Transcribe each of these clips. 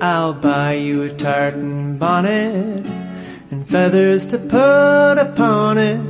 I'll buy you a tartan bonnet and feathers to put upon it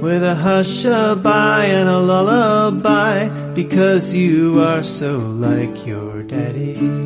with a hush-a-bye and a lullaby because you are so like your daddy.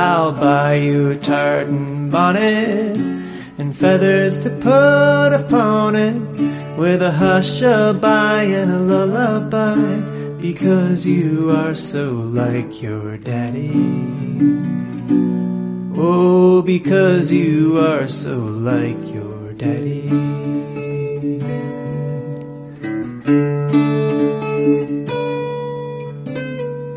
I'll buy you a tartan bonnet and feathers to put upon it with a hush-a-bye and a lullaby because you are so like your daddy. Oh, because you are so like your daddy.